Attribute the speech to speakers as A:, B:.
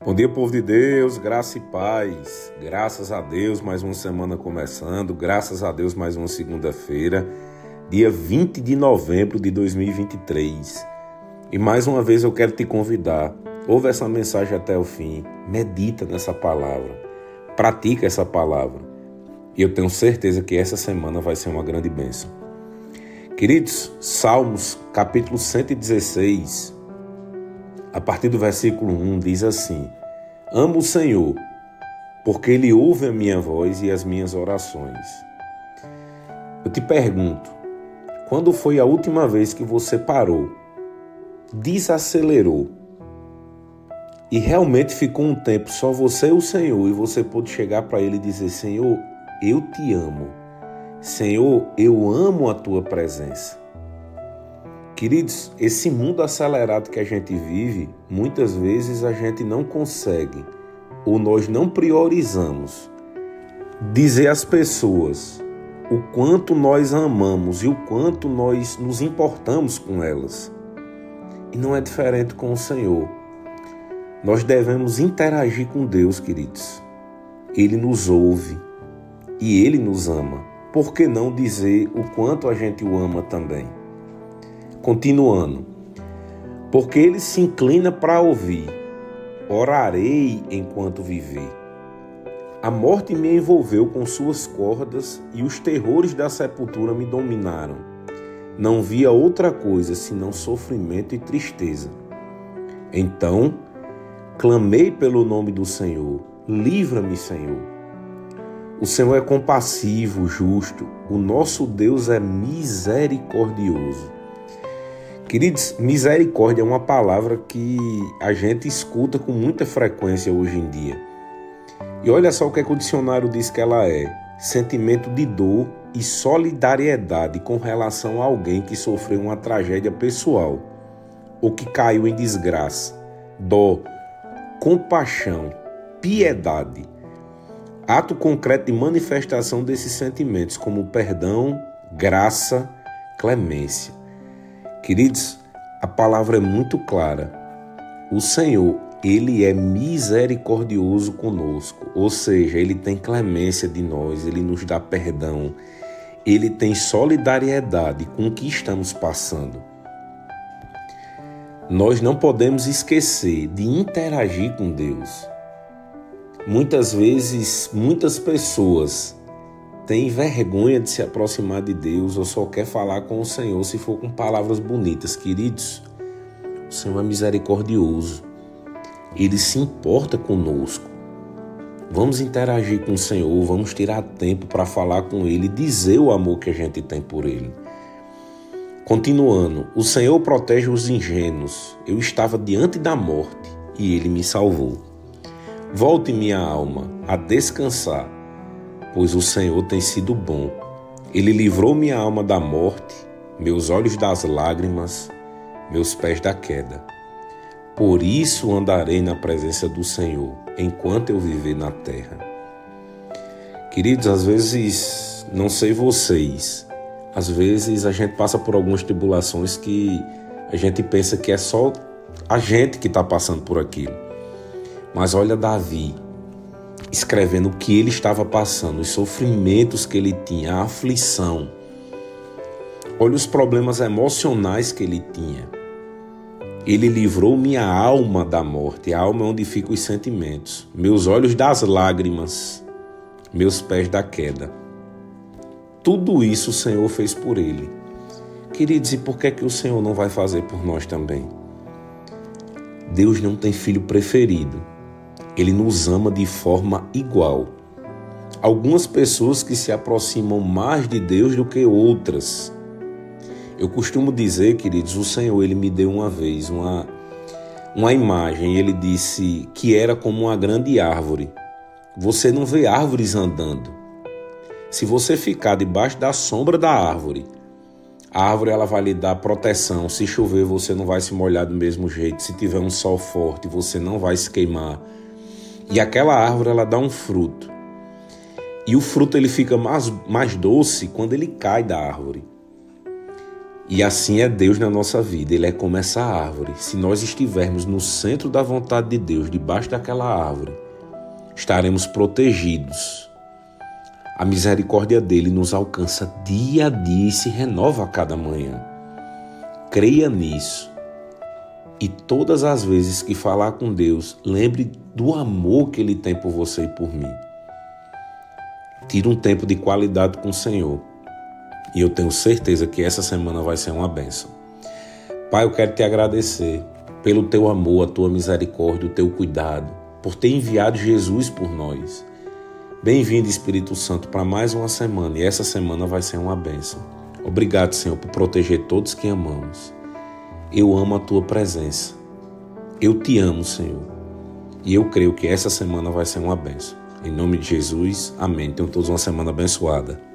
A: Bom dia, povo de Deus, graça e paz. Graças a Deus, mais uma semana começando. Graças a Deus, mais uma segunda-feira, dia 20 de novembro de 2023. E mais uma vez eu quero te convidar. Ouve essa mensagem até o fim. Medita nessa palavra. Pratica essa palavra. E eu tenho certeza que essa semana vai ser uma grande bênção. Queridos, Salmos, capítulo 116, a partir do versículo 1, diz assim: Amo o Senhor, porque Ele ouve a minha voz e as minhas orações. Eu te pergunto, quando foi a última vez que você parou, desacelerou e realmente ficou um tempo só você e o Senhor e você pôde chegar para Ele e dizer: Senhor, eu te amo. Senhor, eu amo a tua presença. Queridos, esse mundo acelerado que a gente vive, muitas vezes a gente não consegue ou nós não priorizamos dizer às pessoas o quanto nós amamos e o quanto nós nos importamos com elas. E não é diferente com o Senhor. Nós devemos interagir com Deus, queridos. Ele nos ouve e ele nos ama. Por que não dizer o quanto a gente o ama também? Continuando, porque ele se inclina para ouvir, orarei enquanto viver. A morte me envolveu com suas cordas e os terrores da sepultura me dominaram. Não via outra coisa senão sofrimento e tristeza. Então, clamei pelo nome do Senhor, livra-me, Senhor. O Senhor é compassivo, justo, o nosso Deus é misericordioso. Queridos, misericórdia é uma palavra que a gente escuta com muita frequência hoje em dia. E olha só o que, é que o dicionário diz que ela é: sentimento de dor e solidariedade com relação a alguém que sofreu uma tragédia pessoal ou que caiu em desgraça. Dó, compaixão, piedade. Ato concreto de manifestação desses sentimentos, como perdão, graça, clemência. Queridos, a palavra é muito clara. O Senhor, ele é misericordioso conosco, ou seja, ele tem clemência de nós, ele nos dá perdão, ele tem solidariedade com o que estamos passando. Nós não podemos esquecer de interagir com Deus. Muitas vezes, muitas pessoas tem vergonha de se aproximar de Deus ou só quer falar com o Senhor se for com palavras bonitas. Queridos, o Senhor é misericordioso. Ele se importa conosco. Vamos interagir com o Senhor, vamos tirar tempo para falar com Ele e dizer o amor que a gente tem por Ele. Continuando, o Senhor protege os ingênuos. Eu estava diante da morte e Ele me salvou. Volte minha alma a descansar pois o Senhor tem sido bom. Ele livrou minha alma da morte, meus olhos das lágrimas, meus pés da queda. Por isso andarei na presença do Senhor, enquanto eu viver na terra. Queridos, às vezes, não sei vocês, às vezes a gente passa por algumas tribulações que a gente pensa que é só a gente que está passando por aquilo. Mas olha Davi, escrevendo o que ele estava passando, os sofrimentos que ele tinha, a aflição. Olha os problemas emocionais que ele tinha. Ele livrou minha alma da morte, a alma é onde ficam os sentimentos, meus olhos das lágrimas, meus pés da queda. Tudo isso o Senhor fez por ele. Queridos, e por que, é que o Senhor não vai fazer por nós também? Deus não tem filho preferido. Ele nos ama de forma igual. Algumas pessoas que se aproximam mais de Deus do que outras. Eu costumo dizer, queridos, o Senhor ele me deu uma vez uma uma imagem, ele disse que era como uma grande árvore. Você não vê árvores andando. Se você ficar debaixo da sombra da árvore, a árvore ela vai lhe dar proteção. Se chover, você não vai se molhar do mesmo jeito. Se tiver um sol forte, você não vai se queimar. E aquela árvore ela dá um fruto. E o fruto ele fica mais, mais doce quando ele cai da árvore. E assim é Deus na nossa vida, Ele é como essa árvore. Se nós estivermos no centro da vontade de Deus, debaixo daquela árvore, estaremos protegidos. A misericórdia dele nos alcança dia a dia e se renova a cada manhã. Creia nisso. E todas as vezes que falar com Deus, lembre do amor que Ele tem por você e por mim. Tire um tempo de qualidade com o Senhor. E eu tenho certeza que essa semana vai ser uma benção. Pai, eu quero te agradecer pelo teu amor, a tua misericórdia, o teu cuidado, por ter enviado Jesus por nós. Bem-vindo, Espírito Santo, para mais uma semana e essa semana vai ser uma benção. Obrigado, Senhor, por proteger todos que amamos. Eu amo a tua presença. Eu te amo, Senhor. E eu creio que essa semana vai ser uma benção. Em nome de Jesus, amém. Tenham todos uma semana abençoada.